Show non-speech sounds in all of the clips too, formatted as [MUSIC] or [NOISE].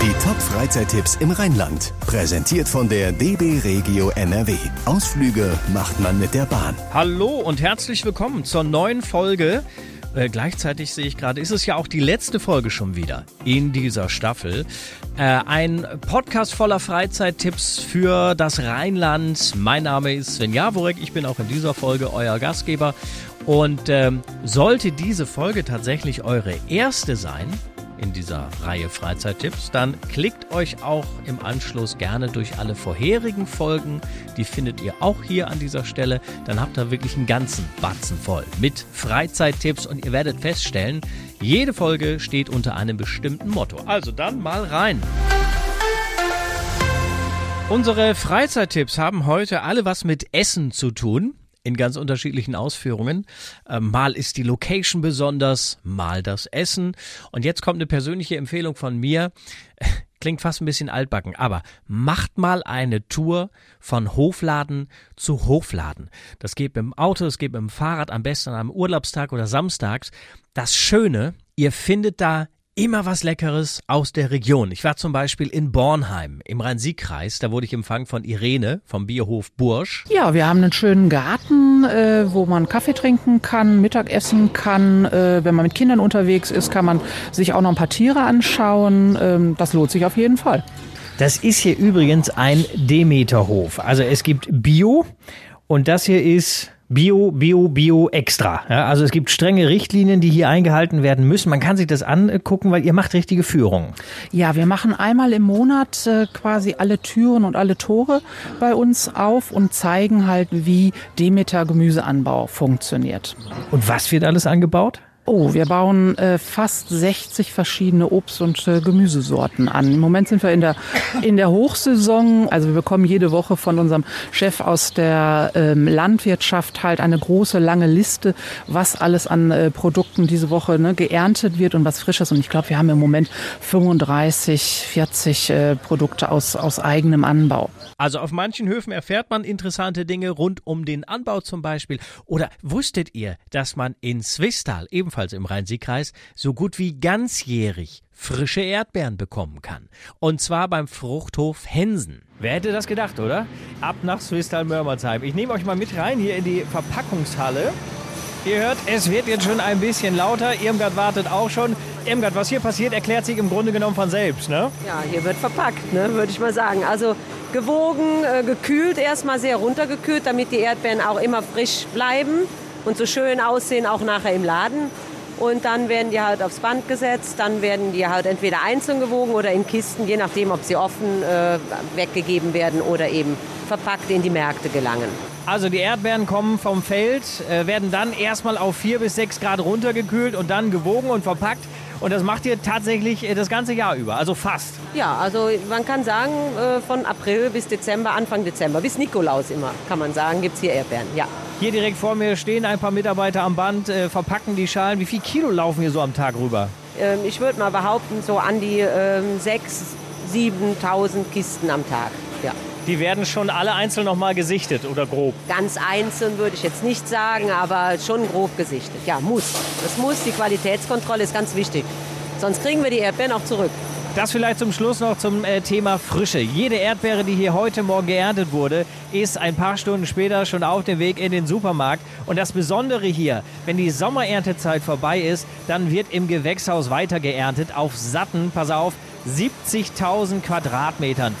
Die Top-Freizeittipps im Rheinland. Präsentiert von der DB Regio NRW. Ausflüge macht man mit der Bahn. Hallo und herzlich willkommen zur neuen Folge. Äh, gleichzeitig sehe ich gerade, ist es ja auch die letzte Folge schon wieder in dieser Staffel. Äh, ein Podcast voller Freizeittipps für das Rheinland. Mein Name ist Sven Jaworek. Ich bin auch in dieser Folge euer Gastgeber. Und ähm, sollte diese Folge tatsächlich eure erste sein, in dieser Reihe Freizeittipps, dann klickt euch auch im Anschluss gerne durch alle vorherigen Folgen. Die findet ihr auch hier an dieser Stelle. Dann habt ihr wirklich einen ganzen Batzen voll mit Freizeittipps und ihr werdet feststellen, jede Folge steht unter einem bestimmten Motto. Also dann mal rein. Unsere Freizeittipps haben heute alle was mit Essen zu tun in ganz unterschiedlichen Ausführungen. Ähm, mal ist die Location besonders, mal das Essen. Und jetzt kommt eine persönliche Empfehlung von mir. [LAUGHS] Klingt fast ein bisschen altbacken, aber macht mal eine Tour von Hofladen zu Hofladen. Das geht mit dem Auto, das geht mit dem Fahrrad, am besten am Urlaubstag oder samstags. Das Schöne, ihr findet da immer was Leckeres aus der Region. Ich war zum Beispiel in Bornheim im Rhein-Sieg-Kreis. Da wurde ich empfangen von Irene vom Bierhof Bursch. Ja, wir haben einen schönen Garten, äh, wo man Kaffee trinken kann, Mittag essen kann. Äh, wenn man mit Kindern unterwegs ist, kann man sich auch noch ein paar Tiere anschauen. Ähm, das lohnt sich auf jeden Fall. Das ist hier übrigens ein Demeterhof. Also es gibt Bio und das hier ist Bio, Bio, Bio extra. Ja, also es gibt strenge Richtlinien, die hier eingehalten werden müssen. Man kann sich das angucken, weil ihr macht richtige Führungen. Ja, wir machen einmal im Monat äh, quasi alle Türen und alle Tore bei uns auf und zeigen halt, wie Demeter Gemüseanbau funktioniert. Und was wird alles angebaut? Oh, wir bauen äh, fast 60 verschiedene Obst- und äh, Gemüsesorten an. Im Moment sind wir in der, in der Hochsaison. Also wir bekommen jede Woche von unserem Chef aus der ähm, Landwirtschaft halt eine große, lange Liste, was alles an äh, Produkten diese Woche ne, geerntet wird und was Frisches. Und ich glaube, wir haben im Moment 35, 40 äh, Produkte aus, aus eigenem Anbau. Also auf manchen Höfen erfährt man interessante Dinge rund um den Anbau zum Beispiel. Oder wusstet ihr, dass man in Swisttal ebenfalls im Rhein-Sieg-Kreis, so gut wie ganzjährig frische Erdbeeren bekommen kann. Und zwar beim Fruchthof Hensen. Wer hätte das gedacht, oder? Ab nach Swisttal-Mörmersheim. Ich nehme euch mal mit rein hier in die Verpackungshalle. Ihr hört, es wird jetzt schon ein bisschen lauter. Irmgard wartet auch schon. Irmgard, was hier passiert, erklärt sich im Grunde genommen von selbst, ne? Ja, hier wird verpackt, ne, würde ich mal sagen. Also gewogen, äh, gekühlt, erstmal sehr runtergekühlt, damit die Erdbeeren auch immer frisch bleiben und so schön aussehen, auch nachher im Laden. Und dann werden die halt aufs Band gesetzt, dann werden die halt entweder einzeln gewogen oder in Kisten, je nachdem, ob sie offen äh, weggegeben werden oder eben verpackt in die Märkte gelangen. Also die Erdbeeren kommen vom Feld, äh, werden dann erstmal auf 4 bis 6 Grad runtergekühlt und dann gewogen und verpackt. Und das macht ihr tatsächlich äh, das ganze Jahr über, also fast. Ja, also man kann sagen, äh, von April bis Dezember, Anfang Dezember, bis Nikolaus immer, kann man sagen, gibt es hier Erdbeeren, ja. Hier direkt vor mir stehen ein paar Mitarbeiter am Band, verpacken die Schalen. Wie viel Kilo laufen hier so am Tag rüber? Ähm, ich würde mal behaupten, so an die ähm, 6.000, 7.000 Kisten am Tag, ja. Die werden schon alle einzeln nochmal gesichtet oder grob? Ganz einzeln würde ich jetzt nicht sagen, aber schon grob gesichtet. Ja, muss. Das muss. Die Qualitätskontrolle ist ganz wichtig. Sonst kriegen wir die Erdbeeren auch zurück. Das vielleicht zum Schluss noch zum äh, Thema Frische. Jede Erdbeere, die hier heute Morgen geerntet wurde, ist ein paar Stunden später schon auf dem Weg in den Supermarkt. Und das Besondere hier, wenn die Sommereerntezeit vorbei ist, dann wird im Gewächshaus weiter geerntet auf satten, pass auf, 70.000 Quadratmetern.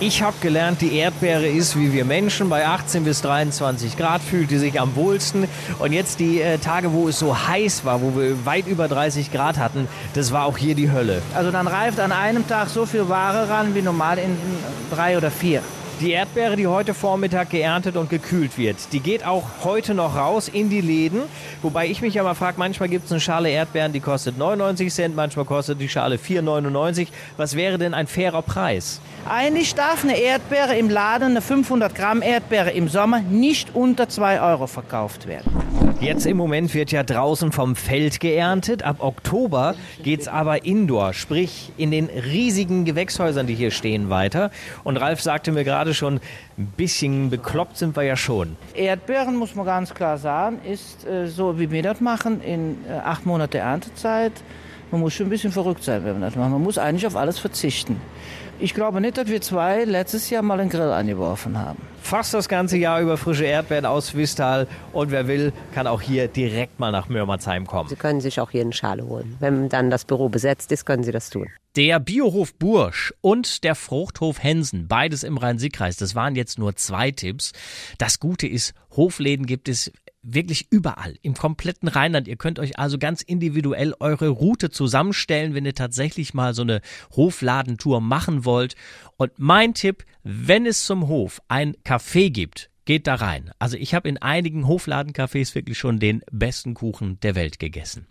Ich habe gelernt, die Erdbeere ist wie wir Menschen. Bei 18 bis 23 Grad fühlt die sich am wohlsten. Und jetzt die äh, Tage, wo es so heiß war, wo wir weit über 30 Grad hatten, das war auch hier die Hölle. Also dann reift an einem Tag so viel Ware ran wie normal in drei oder vier. Die Erdbeere, die heute Vormittag geerntet und gekühlt wird, die geht auch heute noch raus in die Läden. Wobei ich mich ja mal frage, manchmal gibt es eine Schale Erdbeeren, die kostet 99 Cent, manchmal kostet die Schale 4,99. Was wäre denn ein fairer Preis? Eigentlich darf eine Erdbeere im Laden, eine 500 Gramm Erdbeere im Sommer, nicht unter 2 Euro verkauft werden. Jetzt im Moment wird ja draußen vom Feld geerntet. Ab Oktober geht es aber indoor, sprich in den riesigen Gewächshäusern, die hier stehen, weiter. Und Ralf sagte mir gerade schon, ein bisschen bekloppt sind wir ja schon. Erdbeeren, muss man ganz klar sagen, ist äh, so, wie wir das machen, in äh, acht Monate Erntezeit Man muss schon ein bisschen verrückt sein, wenn man das macht. Man muss eigentlich auf alles verzichten. Ich glaube nicht, dass wir zwei letztes Jahr mal einen Grill angeworfen haben. Fast das ganze Jahr über frische Erdbeeren aus Vistal. Und wer will, kann auch hier direkt mal nach Mürmersheim kommen. Sie können sich auch hier eine Schale holen. Wenn dann das Büro besetzt ist, können Sie das tun. Der Biohof Bursch und der Fruchthof Hensen, beides im Rhein-Sieg-Kreis, das waren jetzt nur zwei Tipps. Das Gute ist, Hofläden gibt es wirklich überall, im kompletten Rheinland. Ihr könnt euch also ganz individuell eure Route zusammenstellen, wenn ihr tatsächlich mal so eine Hofladentour machen wollt. Und mein Tipp, wenn es zum Hof ein Café gibt, geht da rein. Also ich habe in einigen Hofladencafés wirklich schon den besten Kuchen der Welt gegessen.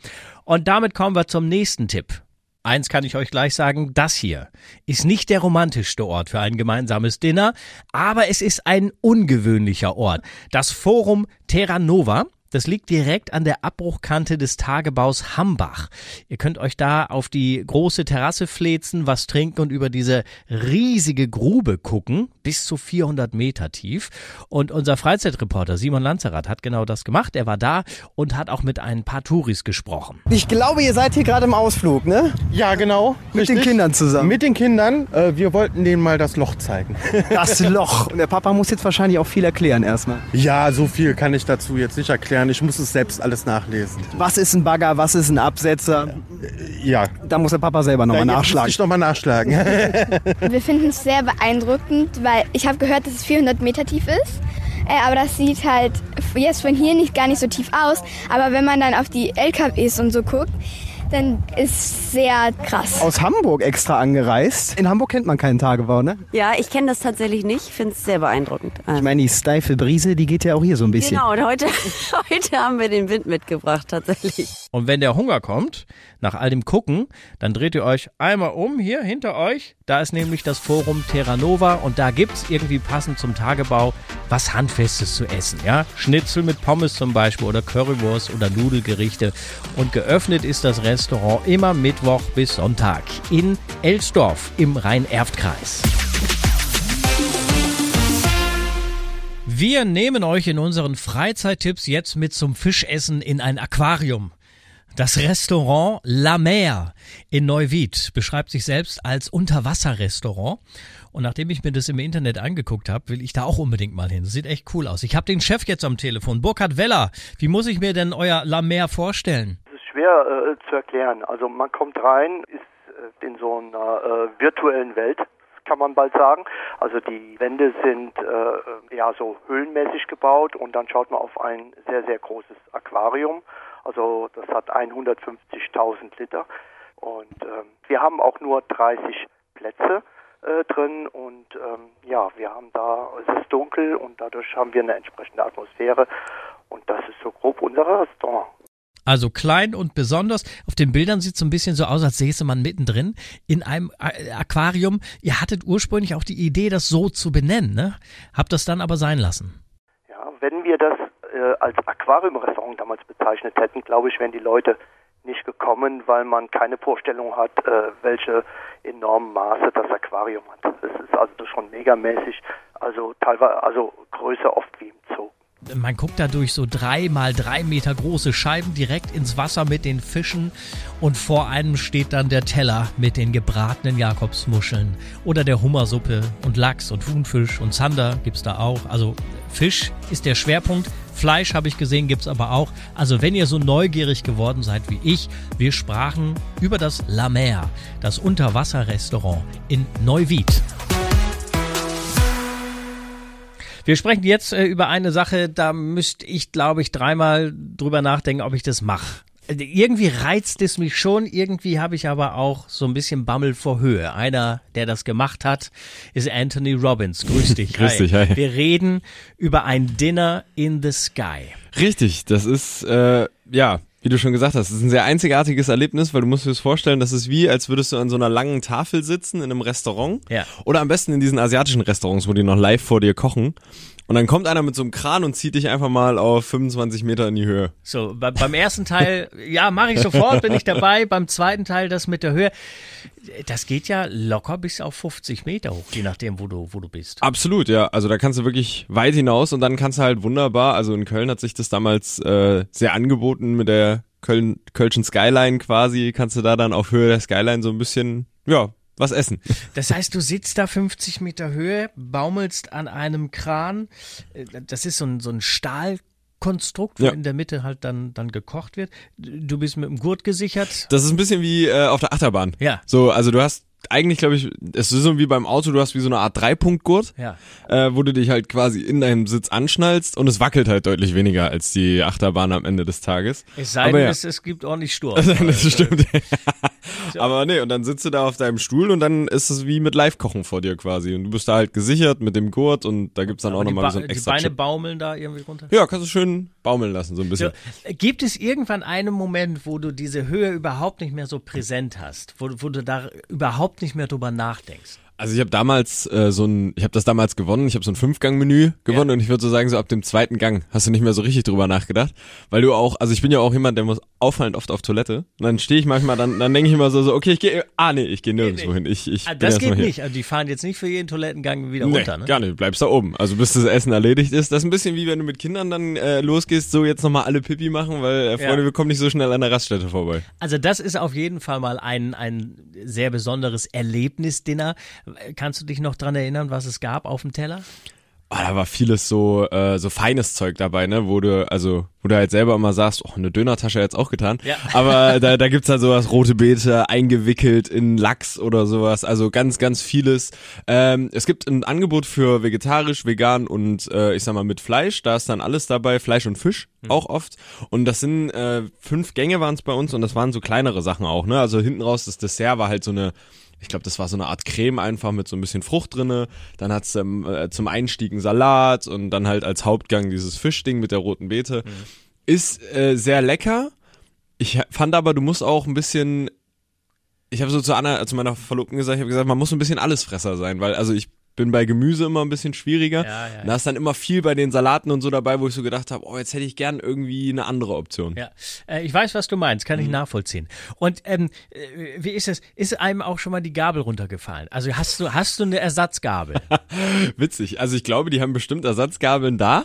Und damit kommen wir zum nächsten Tipp. Eins kann ich euch gleich sagen, das hier ist nicht der romantischste Ort für ein gemeinsames Dinner, aber es ist ein ungewöhnlicher Ort. Das Forum Terra Nova das liegt direkt an der Abbruchkante des Tagebaus Hambach. Ihr könnt euch da auf die große Terrasse flezen, was trinken und über diese riesige Grube gucken, bis zu 400 Meter tief. Und unser Freizeitreporter Simon Lanzerath hat genau das gemacht. Er war da und hat auch mit ein paar Touris gesprochen. Ich glaube, ihr seid hier gerade im Ausflug, ne? Ja, genau. Mit richtig. den Kindern zusammen. Mit den Kindern. Äh, wir wollten denen mal das Loch zeigen. das Loch. Und der Papa muss jetzt wahrscheinlich auch viel erklären erstmal. Ja, so viel kann ich dazu jetzt nicht erklären. Ich muss es selbst alles nachlesen. Was ist ein Bagger? Was ist ein Absetzer? Ja. Da muss der Papa selber nochmal nachschlagen. Ich nochmal nachschlagen. [LAUGHS] Wir finden es sehr beeindruckend, weil ich habe gehört, dass es 400 Meter tief ist. Äh, aber das sieht halt jetzt von hier nicht gar nicht so tief aus. Aber wenn man dann auf die LKWs und so guckt, dann ist sehr krass. Aus Hamburg extra angereist. In Hamburg kennt man keinen Tagebau, ne? Ja, ich kenne das tatsächlich nicht. Ich finde es sehr beeindruckend. Ich meine, die steife Brise, die geht ja auch hier so ein bisschen. Genau, und heute, [LAUGHS] heute haben wir den Wind mitgebracht, tatsächlich. Und wenn der Hunger kommt, nach all dem Gucken, dann dreht ihr euch einmal um, hier hinter euch. Da ist nämlich das Forum Terra Nova und da gibt's irgendwie passend zum Tagebau was Handfestes zu essen. Ja? Schnitzel mit Pommes zum Beispiel oder Currywurst oder Nudelgerichte. Und geöffnet ist das Restaurant immer Mittwoch bis Sonntag in Elsdorf im Rhein-Erft-Kreis. Wir nehmen euch in unseren Freizeittipps jetzt mit zum Fischessen in ein Aquarium. Das Restaurant La Mer in Neuwied beschreibt sich selbst als Unterwasserrestaurant. Und nachdem ich mir das im Internet angeguckt habe, will ich da auch unbedingt mal hin. Das sieht echt cool aus. Ich habe den Chef jetzt am Telefon, Burkhard Weller. Wie muss ich mir denn euer La Mer vorstellen? Schwer äh, zu erklären. Also man kommt rein, ist äh, in so einer äh, virtuellen Welt kann man bald sagen. Also die Wände sind äh, ja so höhlenmäßig gebaut und dann schaut man auf ein sehr, sehr großes Aquarium. Also das hat 150.000 Liter. Und ähm, wir haben auch nur 30 Plätze äh, drin und ähm, ja, wir haben da, es ist dunkel und dadurch haben wir eine entsprechende Atmosphäre und das ist so grob unser Restaurant. Also klein und besonders. Auf den Bildern sieht es so ein bisschen so aus, als säße man mittendrin in einem Aquarium. Ihr hattet ursprünglich auch die Idee, das so zu benennen, ne? Habt das dann aber sein lassen. Ja, wenn wir das äh, als Aquariumrestaurant damals bezeichnet hätten, glaube ich, wären die Leute nicht gekommen, weil man keine Vorstellung hat, äh, welche enormen Maße das Aquarium hat. Es ist also schon megamäßig, also teilweise, also größer oft wie im Zoo. Man guckt da durch so drei mal drei Meter große Scheiben direkt ins Wasser mit den Fischen und vor einem steht dann der Teller mit den gebratenen Jakobsmuscheln oder der Hummersuppe und Lachs und Thunfisch und Zander gibt's da auch. Also Fisch ist der Schwerpunkt. Fleisch habe ich gesehen, gibt's aber auch. Also wenn ihr so neugierig geworden seid wie ich, wir sprachen über das La Mer, das Unterwasserrestaurant in Neuwied. Wir sprechen jetzt äh, über eine Sache, da müsste ich, glaube ich, dreimal drüber nachdenken, ob ich das mache. Irgendwie reizt es mich schon, irgendwie habe ich aber auch so ein bisschen Bammel vor Höhe. Einer, der das gemacht hat, ist Anthony Robbins. Grüß dich. [LAUGHS] Grüß hi. dich, hi. Wir reden über ein Dinner in the Sky. Richtig, das ist, äh, ja, wie du schon gesagt hast, es ist ein sehr einzigartiges Erlebnis, weil du musst dir das vorstellen, das ist wie, als würdest du an so einer langen Tafel sitzen in einem Restaurant. Ja. Oder am besten in diesen asiatischen Restaurants, wo die noch live vor dir kochen. Und dann kommt einer mit so einem Kran und zieht dich einfach mal auf 25 Meter in die Höhe. So, bei, beim ersten Teil, ja, mache ich sofort, bin ich dabei. Beim zweiten Teil, das mit der Höhe, das geht ja locker bis auf 50 Meter hoch, je nachdem, wo du, wo du bist. Absolut, ja. Also da kannst du wirklich weit hinaus und dann kannst du halt wunderbar, also in Köln hat sich das damals äh, sehr angeboten mit der Köln, Kölschen Skyline quasi, kannst du da dann auf Höhe der Skyline so ein bisschen, ja, was essen. Das heißt, du sitzt da 50 Meter Höhe, baumelst an einem Kran. Äh, Das ist so ein, so ein Stahlkonstrukt, wo Ja. in der Mitte halt dann, dann gekocht wird. Du bist mit dem Gurt gesichert. Das ist ein bisschen wie äh, auf der Achterbahn. Ja. So, also du hast eigentlich, glaube ich, es ist so wie beim Auto, du hast wie so eine Art Dreipunktgurt, Ja. äh, wo du dich halt quasi in deinem Sitz anschnallst und es wackelt halt deutlich weniger als die Achterbahn am Ende des Tages. Es sei denn, ja. es, es gibt ordentlich Sturm. [LAUGHS] das stimmt. [LAUGHS] Aber nee, und dann sitzt du da auf deinem Stuhl und dann ist es wie mit Live-Kochen vor dir quasi. Und du bist da halt gesichert mit dem Gurt und da gibt's dann Aber auch die, nochmal so ein die extra Beine Chip. baumeln da irgendwie runter. Ja, kannst du schön baumeln lassen, so ein bisschen. So, gibt es irgendwann einen Moment, wo du diese Höhe überhaupt nicht mehr so präsent hast, wo, wo du da überhaupt nicht mehr drüber nachdenkst? Also ich habe damals äh, so ein, ich habe das damals gewonnen, ich habe so ein Fünfgang-Menü gewonnen und ich würde so sagen, so ab dem zweiten Gang hast du nicht mehr so richtig drüber nachgedacht, weil du auch, also ich bin ja auch jemand, der muss auffallend oft auf Toilette und dann stehe ich manchmal, dann, dann denke ich immer so, so okay, ich gehe, ah nee, ich gehe nirgendwo hin, ich, ich Ah, das geht nicht. Also die fahren jetzt nicht für jeden Toilettengang wieder Nee, runter, ne? gar nicht, du bleibst da oben. Also bis das Essen erledigt ist. Das ist ein bisschen wie wenn du mit Kindern dann äh, losgehst, so jetzt nochmal alle Pipi machen, weil äh, Freunde, Ja. wir kommen nicht so schnell an der Raststätte vorbei. Also das ist auf jeden Fall mal ein, ein sehr besonderes Erlebnisdinner. Kannst du dich noch dran erinnern, was es gab auf dem Teller? Ah, da war vieles so äh, so feines Zeug dabei, ne, wo du also wo du halt selber immer sagst, oh, eine Dönertasche jetzt auch getan. Ja. [LAUGHS] Aber da da gibt's halt sowas rote Beete eingewickelt in Lachs oder sowas, also ganz ganz vieles. Ähm, es gibt ein Angebot für vegetarisch, vegan und äh, ich sag mal mit Fleisch, da ist dann alles dabei, Fleisch und Fisch auch oft und das sind äh, fünf Gänge waren es bei uns und das waren so kleinere Sachen auch, ne? Also hinten raus das Dessert war halt so eine ich glaube, das war so eine Art Creme einfach mit so ein bisschen Frucht drinne. Dann hat's ähm, äh, zum Einstieg einen Salat und dann halt als Hauptgang dieses Fischding mit der roten Beete. Ist äh, sehr lecker. Ich fand aber, du musst auch ein bisschen. Ich habe so zu Anna, zu meiner Verlobten gesagt, ich habe gesagt, man muss ein bisschen Allesfresser sein, weil also ich bin bei Gemüse immer ein bisschen schwieriger. Ja, ja, Da ist dann immer viel bei den Salaten und so dabei, wo ich so gedacht habe, oh, jetzt hätte ich gern irgendwie eine andere Option. Ja, äh, ich weiß, was du meinst, kann ich nachvollziehen. Und ähm, äh, wie ist es? Ist einem auch schon mal die Gabel runtergefallen? Also hast du hast du eine Ersatzgabel? [LAUGHS] Witzig. Also ich glaube, die haben bestimmt Ersatzgabeln da.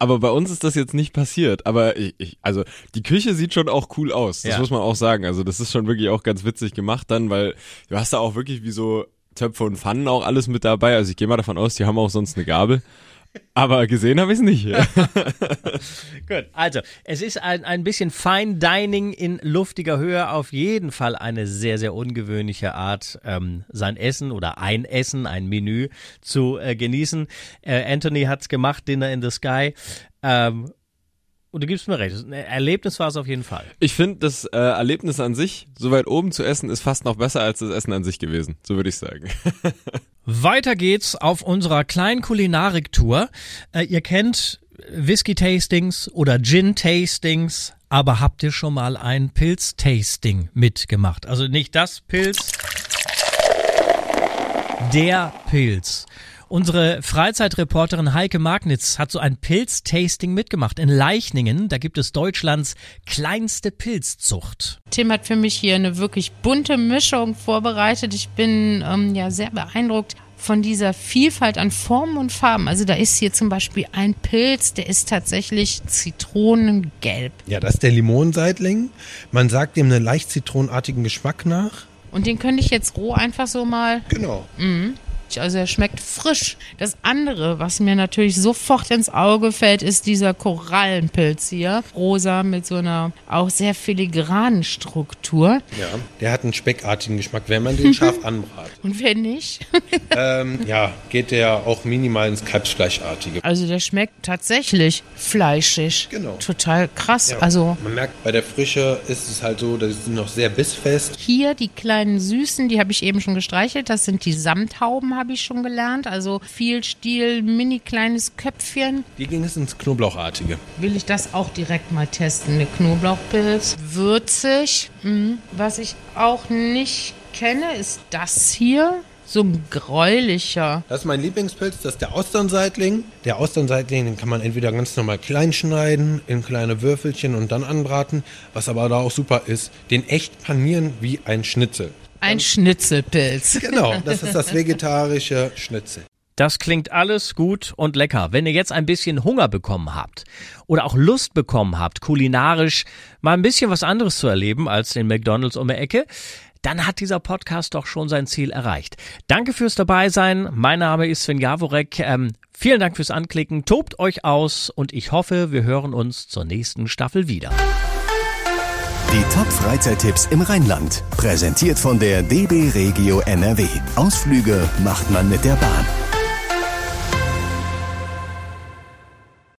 Aber bei uns ist das jetzt nicht passiert. Aber ich, ich also die Küche sieht schon auch cool aus. Das Ja. muss man auch sagen. Also das ist schon wirklich auch ganz witzig gemacht dann, weil du hast da auch wirklich wie so Töpfe und Pfannen auch alles mit dabei. Also ich gehe mal davon aus, die haben auch sonst eine Gabel. Aber gesehen habe ich es nicht. [LAUGHS] Gut, also es ist ein, ein bisschen Fine Dining in luftiger Höhe, auf jeden Fall eine sehr, sehr ungewöhnliche Art, ähm, sein Essen oder ein Essen, ein Menü zu äh, genießen. Äh, Anthony hat's gemacht, Dinner in the Sky. Ähm, und du gibst mir recht, ein Erlebnis war es auf jeden Fall. Ich finde, das äh, Erlebnis an sich, so weit oben zu essen, ist fast noch besser als das Essen an sich gewesen. So würde ich sagen. [LAUGHS] Weiter geht's auf unserer kleinen Kulinarik-Tour. Äh, ihr kennt Whisky-Tastings oder Gin-Tastings, aber habt ihr schon mal ein Pilz-Tasting mitgemacht? Also nicht das Pilz, der Pilz. Unsere Freizeitreporterin Heike Magnitz hat so ein Pilz-Tasting mitgemacht in Leichningen. Da gibt es Deutschlands kleinste Pilzzucht. Tim hat für mich hier eine wirklich bunte Mischung vorbereitet. Ich bin ähm, ja sehr beeindruckt von dieser Vielfalt an Formen und Farben. Also da ist hier zum Beispiel ein Pilz, der ist tatsächlich zitronengelb. Ja, das ist der Limonenseitling. Man sagt dem einen leicht zitronenartigen Geschmack nach. Und den könnte ich jetzt roh einfach so mal. Genau. Mhm. Also er schmeckt frisch. Das andere, was mir natürlich sofort ins Auge fällt, ist dieser Korallenpilz hier. Rosa mit so einer auch sehr filigranen Struktur. Ja, der hat einen speckartigen Geschmack, wenn man den scharf [LAUGHS] anbratet. Und wenn nicht? [LAUGHS] ähm, ja, geht der auch minimal ins Kalbsfleischartige. Also der schmeckt tatsächlich fleischig. Genau. Total krass. Ja, Also man merkt, bei der Frische ist es halt so, das ist noch sehr bissfest. hier die kleinen Süßen, die habe ich eben schon gestreichelt. Das sind die Samthauben, habe ich schon gelernt. Also viel Stiel, mini kleines Köpfchen. Hier ging es ins Knoblauchartige. Will ich das auch direkt mal testen. Eine Knoblauchpilz. Würzig. Mhm. Was ich auch nicht kenne, ist das hier. So ein gräulicher. Das ist mein Lieblingspilz, das ist der Austernseitling. Der Austernseitling, den kann man entweder ganz normal klein schneiden, in kleine Würfelchen und dann anbraten. Was aber da auch super ist, den echt panieren wie ein Schnitzel. Ein Schnitzelpilz. [LAUGHS] Genau, das ist das vegetarische Schnitzel. Das klingt alles gut und lecker. Wenn ihr jetzt ein bisschen Hunger bekommen habt oder auch Lust bekommen habt, kulinarisch mal ein bisschen was anderes zu erleben als den McDonald's um die Ecke, dann hat dieser Podcast doch schon sein Ziel erreicht. Danke fürs Dabeisein. Mein Name ist Sven Jaworek. Ähm, vielen Dank fürs Anklicken. Tobt euch aus und ich hoffe, wir hören uns zur nächsten Staffel wieder. Die Top-Freizeittipps im Rheinland. Präsentiert von der DB Regio NRW. Ausflüge macht man mit der Bahn.